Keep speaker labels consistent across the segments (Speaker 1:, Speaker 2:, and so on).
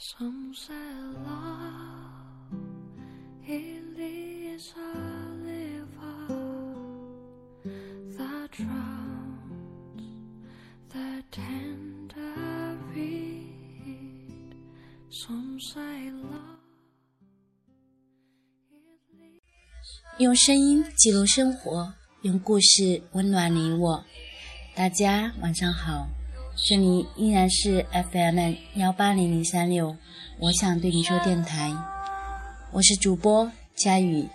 Speaker 1: Some say love it is a river that drowns the tender reed. Some say love it leads
Speaker 2: 用声音记录生活，用故事温暖你我。大家晚上好，这里依然是 FM 幺八零零三六，我想对你说电台，我是主播佳宇，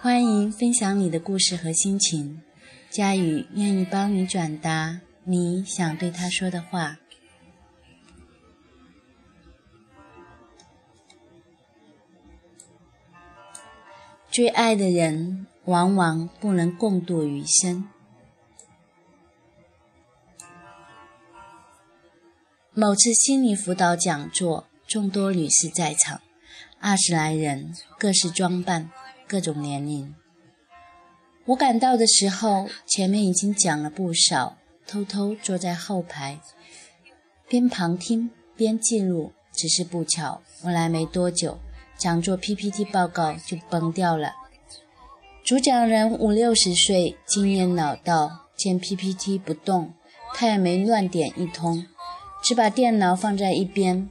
Speaker 2: 欢迎分享你的故事和心情，佳宇愿意帮你转达你想对他说的话。最爱的人往往不能共度余生。某次心理辅导讲座，众多女士在场，二十来人，各式装扮，各种年龄。我赶到的时候，前面已经讲了不少，偷偷坐在后排，边旁听边记录。只是不巧，我来没多久，讲座 PPT 报告就崩掉了。主讲人五六十岁，经验老道，见 PPT 不动，他也没乱点一通，只把电脑放在一边，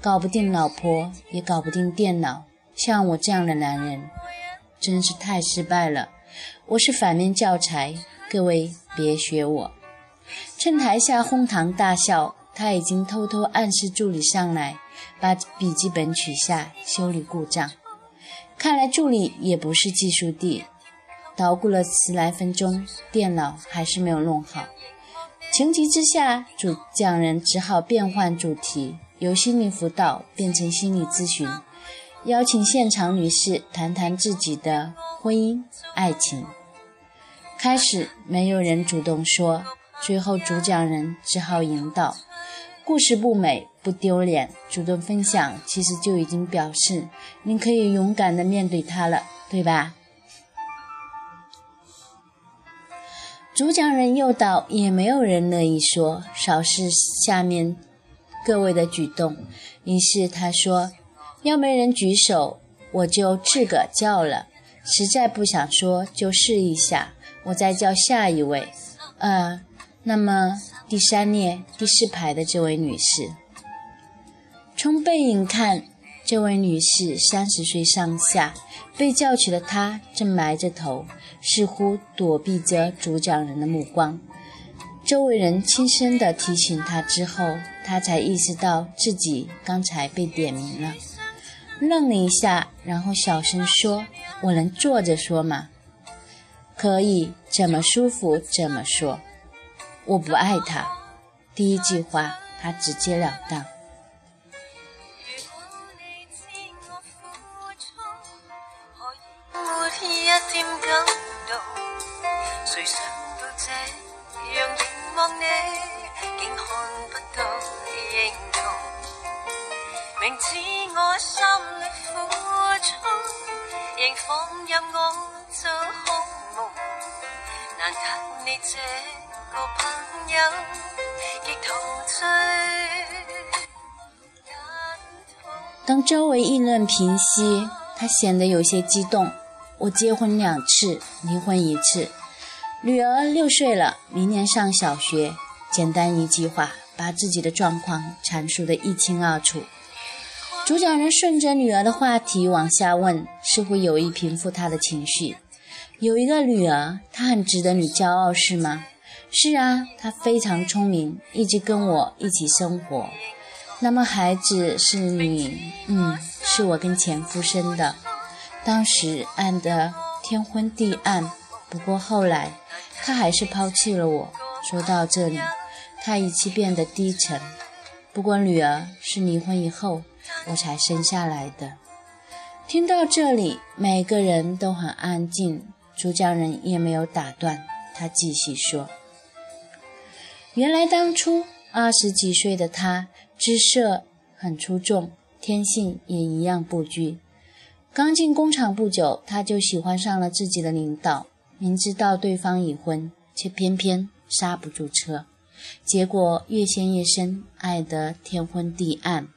Speaker 2: 搞不定老婆，也搞不定电脑。像我这样的男人，真是太失败了。我是反面教材，各位别学我。趁台下哄堂大笑，他已经偷偷暗示助理上来，把笔记本取下修理故障。看来助理也不是技术帝，捣鼓了十来分钟，电脑还是没有弄好。情急之下，主讲人只好变换主题，由心理辅导变成心理咨询，邀请现场女士谈谈自己的婚姻、爱情。开始没有人主动说，最后主讲人只好引导。故事不美不丢脸，主动分享其实就已经表示你可以勇敢的面对它了，对吧？主讲人诱导，也没有人乐意说，少是下面各位的举动。于是他说：“要没人举手，我就自个叫了。实在不想说，就试一下，我再叫下一位。呃，那么第三列第四排的这位女士，从背影看，这位女士三十岁上下，被叫起的她正埋着头。”似乎躲避着主讲人的目光，周围人轻声地提醒她之后，她才意识到自己刚才被点名了，愣了一下，然后小声说：“我能坐着说吗？”“可以，怎么舒服怎么说。”“我不爱他。”第一句话他直截了当。
Speaker 3: 这个朋友，亦陶醉。
Speaker 2: 当周围议论平息，他显得有些激动。我结婚两次，离婚一次。女儿六岁了，明年上小学。简单一句话，把自己的状况阐述得一清二楚。主讲人顺着女儿的话题往下问，似乎有意平复她的情绪。有一个女儿，她很值得你骄傲，是吗？是啊，她非常聪明，一直跟我一起生活。那么孩子是你？嗯，是我跟前夫生的。当时爱得天昏地暗，不过后来。他还是抛弃了我。说到这里，他语气变得低沉。不过女儿是离婚以后我才生下来的。听到这里，每个人都很安静，主教人也没有打断，他继续说。原来当初二十几岁的他，姿色很出众，天性也一样不拘。刚进工厂不久，他就喜欢上了自己的领导，明知道对方已婚，却偏偏刹不住车，结果越陷越深，爱得天昏地暗。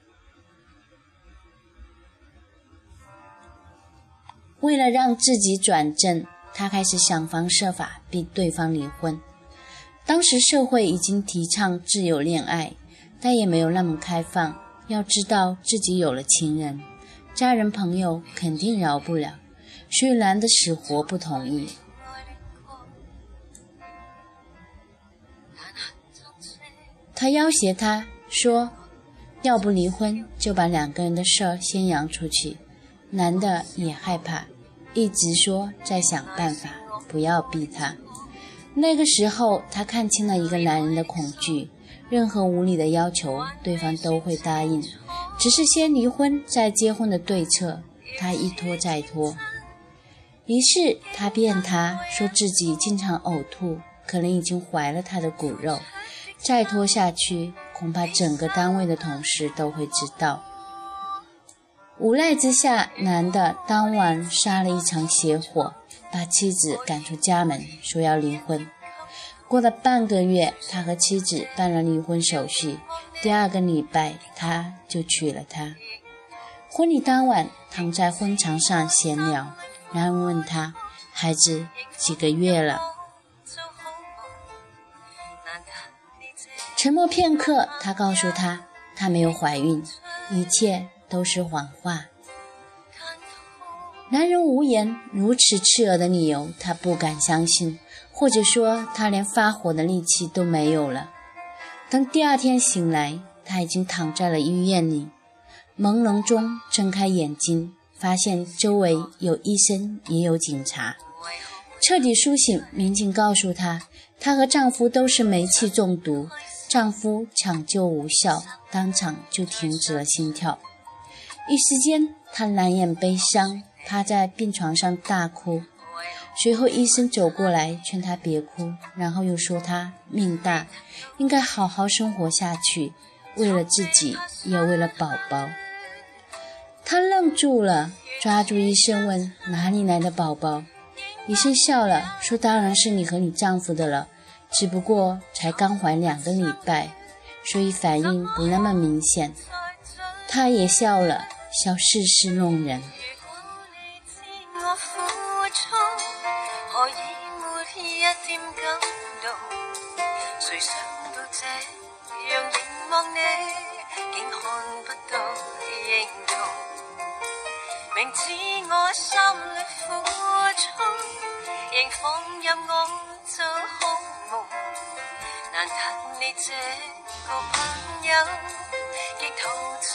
Speaker 2: 为了让自己转正。他开始想方设法逼对方离婚。当时社会已经提倡自由恋爱，但也没有那么开放。要知道自己有了情人，家人朋友肯定饶不了，所以男的死活不同意。他要挟他说：“要不离婚，就把两个人的事儿先扬出去。”男的也害怕，一直说在想办法，不要逼他。那个时候，他看清了一个男人的恐惧：任何无理的要求，对方都会答应，只是先离婚再结婚的对策，他一拖再拖。于是他骗他说自己经常呕吐，可能已经怀了他的骨肉。再拖下去，恐怕整个单位的同事都会知道。无奈之下，男的当晚杀了一场邪火，把妻子赶出家门，说要离婚。过了半个月，他和妻子办了离婚手续。第二个礼拜，他就娶了她。婚礼当晚，躺在婚床上闲聊，男人问他：“孩子几个月了？”沉默片刻，他告诉他，她没有怀孕，一切都是谎话。男人无言，如此刺耳的理由，他不敢相信，或者说，他连发火的力气都没有了。等第二天醒来，他已经躺在了医院里，朦胧中睁开眼睛，发现周围有医生，也有警察。彻底苏醒，民警告诉他，她和丈夫都是煤气中毒。丈夫抢救无效，当场就停止了心跳。一时间，她难掩悲伤，趴在病床上大哭。随后，医生走过来劝她别哭，然后又说她命大，应该好好生活下去，为了自己，也为了宝宝。她愣住了，抓住医生问：“哪里来的宝宝？”医生笑了，说：“当然是你和你丈夫的了。”只不过才刚怀两个礼拜，所以反应不那么明显。他也笑了笑，世事弄人。明知我心里苦衷，仍放任我做好。梦。难得你这个朋友，极陶醉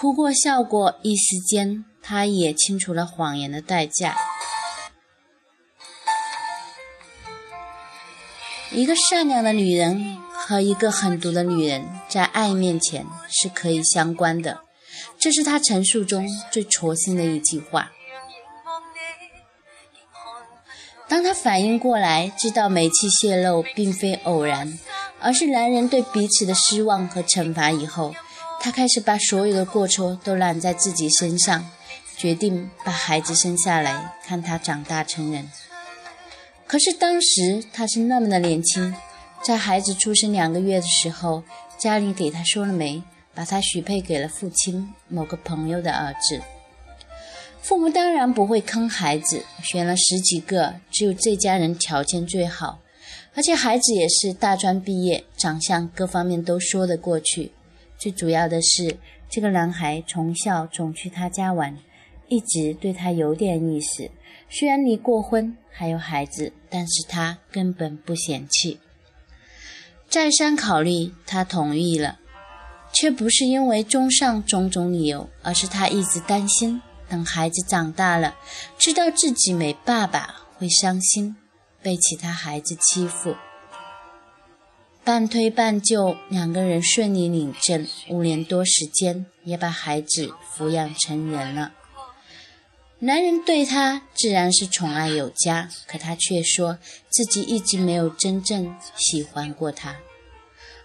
Speaker 2: 哭过笑过，一时间，他也清楚了谎言的代价。一个善良的女人和一个狠毒的女人在爱面前是可以相关的，这是他陈述中最戳心的一句话。当他反应过来，知道煤气泄漏并非偶然，而是男人对彼此的失望和惩罚以后，他开始把所有的过错都揽在自己身上，决定把孩子生下来，看他长大成人。可是当时他是那么的年轻，在孩子出生两个月的时候，家里给他说了媒，把他许配给了父亲某个朋友的儿子。父母当然不会坑孩子，选了十几个，只有这家人条件最好，而且孩子也是大专毕业，长相各方面都说得过去。最主要的是，这个男孩从小总去他家玩，一直对他有点意思。虽然离过婚，还有孩子，但是他根本不嫌弃。再三考虑，他同意了，却不是因为综上种种理由，而是他一直担心，等孩子长大了，知道自己没爸爸，会伤心，被其他孩子欺负。半推半就，两个人顺利领证，五年多时间，也把孩子抚养成人了。男人对她自然是宠爱有加，可她却说自己一直没有真正喜欢过他。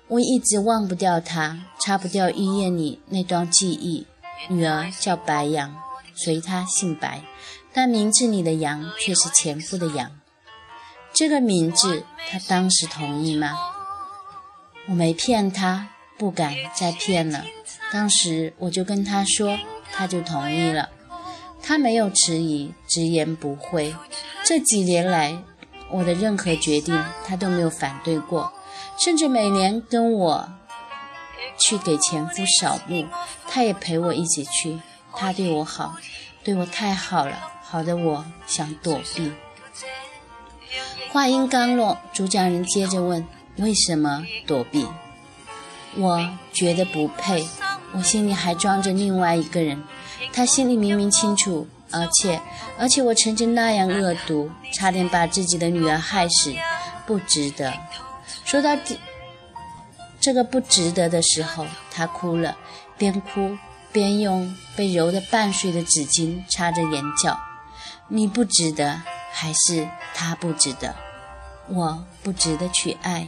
Speaker 2: 我一直忘不掉他，擦不掉医院里那段记忆。女儿叫白杨，随他姓白，但名字里的杨却是前夫的杨。这个名字，他当时同意吗？我没骗他，不敢再骗了。当时我就跟他说，他就同意了。他没有迟疑，直言不讳。这几年来，我的任何决定他都没有反对过，甚至每年跟我去给前夫扫墓，他也陪我一起去。他对我好，对我太好了，好的我想躲避。话音刚落，主讲人接着问：“为什么躲避？”我觉得不配，我心里还装着另外一个人。他心里明明清楚，而且，而且我曾经那样恶毒，差点把自己的女儿害死，不值得。说到这这个不值得的时候，他哭了，边哭边用被揉得半碎的纸巾擦着眼角。你不值得，还是他不值得？我不值得去爱，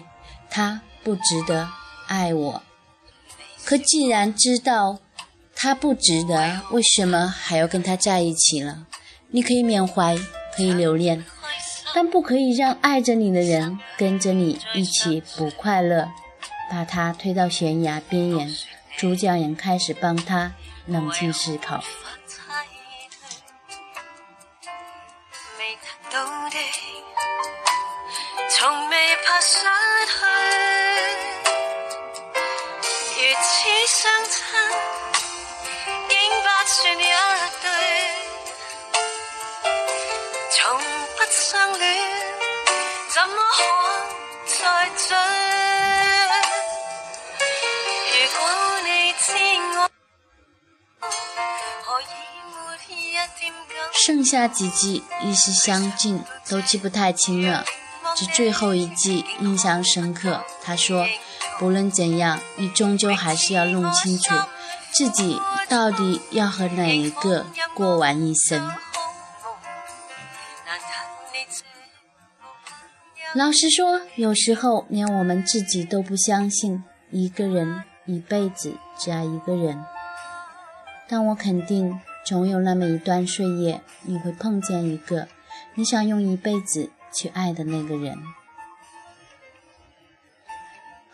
Speaker 2: 他不值得爱我。可既然知道。他不值得，为什么还要跟他在一起了？你可以缅怀，可以留恋，但不可以让爱着你的人跟着你一起不快乐，把他推到悬崖边缘。主讲人开始帮他冷静思考。
Speaker 1: 从未怕失去，如此相亲，竟不算一对。从不相恋，怎么可再追？如果你知我，何以没一点感？
Speaker 2: 剩下几季，意思相近，都记不太清了。这最后一季印象深刻。他说：“不论怎样，你终究还是要弄清楚，自己到底要和哪一个过完一生。”老实说，有时候连我们自己都不相信一个人一辈子只爱一个人。但我肯定，总有那么一段岁月，你会碰见一个你想用一辈子去爱的那个人。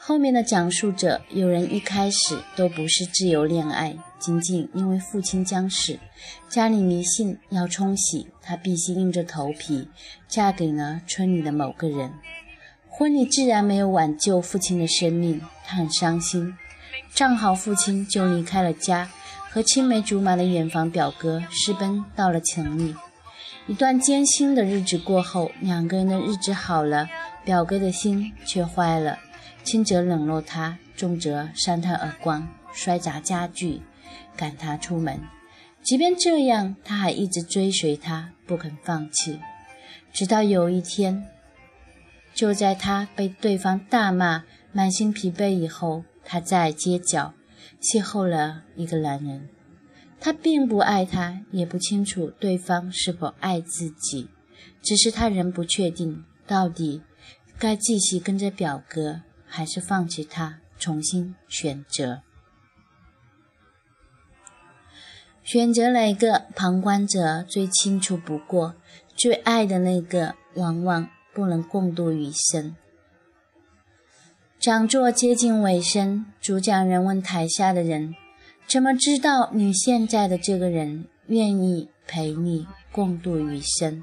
Speaker 2: 后面的讲述者，有人一开始都不是自由恋爱，仅仅因为父亲将死，家里迷信要冲喜，她必须硬着头皮嫁给了村里的某个人。婚礼自然没有挽救父亲的生命，她很伤心。正好父亲就离开了家，和青梅竹马的远房表哥私奔到了城里。一段艰辛的日子过后，两个人的日子好了，表哥的心却坏了。轻则冷落他，重则扇他耳光，摔砸家具，赶他出门。即便这样，他还一直追随他，不肯放弃。直到有一天，就在他被对方大骂、满心疲惫以后，他在街角邂逅了一个男人。他并不爱他，也不清楚对方是否爱自己，只是他仍不确定到底该继续跟着表哥。还是放弃他，重新选择。选择哪个，旁观者最清楚不过。最爱的那个，往往不能共度余生。讲座接近尾声，主讲人问台下的人：“怎么知道你现在的这个人愿意陪你共度余生？”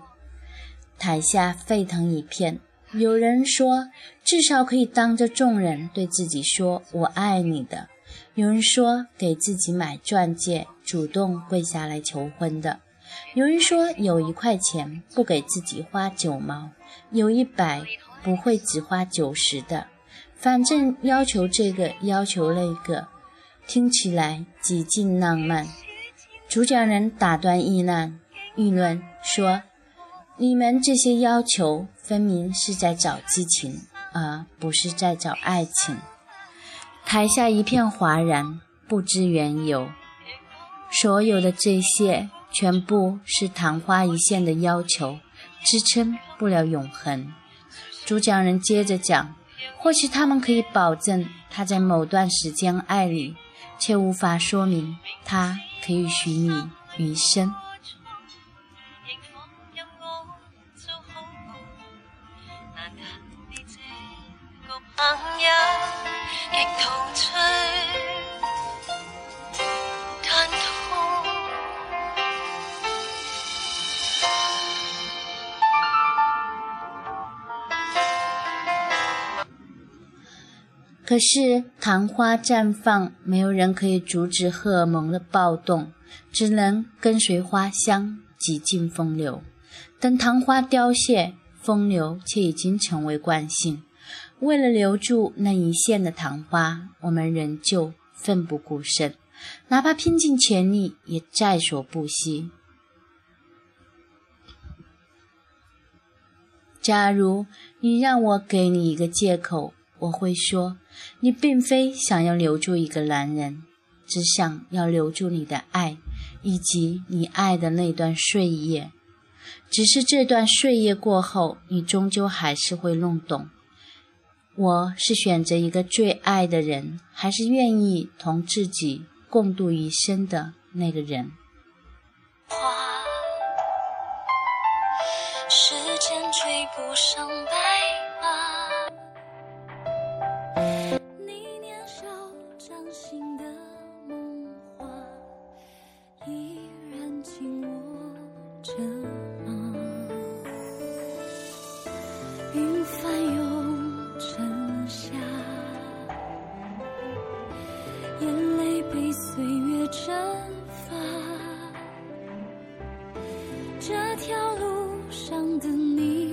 Speaker 2: 台下沸腾一片。有人说，至少可以当着众人对自己说“我爱你”的；有人说，给自己买钻戒，主动跪下来求婚的；有人说，有一块钱不给自己花九毛，有一百不会只花九十的。反正要求这个，要求那个，听起来极尽浪漫。主讲人打断议论，议论说。你们这些要求，分明是在找激情，而不是在找爱情。台下一片哗然，不知缘由。所有的这些，全部是昙花一现的要求，支撑不了永恒。主讲人接着讲：或许他们可以保证他在某段时间爱你，却无法说明他可以许你余生。可是昙花绽放，没有人可以阻止荷尔蒙的暴动，只能跟随花香，挤进风流。等昙花凋谢，风流却已经成为惯性。为了留住那一线的昙花，我们仍旧奋不顾身，哪怕拼尽全力，也在所不惜。假如你让我给你一个借口，我会说，你并非想要留住一个男人，只想要留住你的爱，以及你爱的那段岁月。只是这段岁月过后，你终究还是会弄懂，我是选择一个最爱的人，还是愿意同自己共度一生的那个人。
Speaker 3: 花，时间追不上白
Speaker 1: 这条路上的你。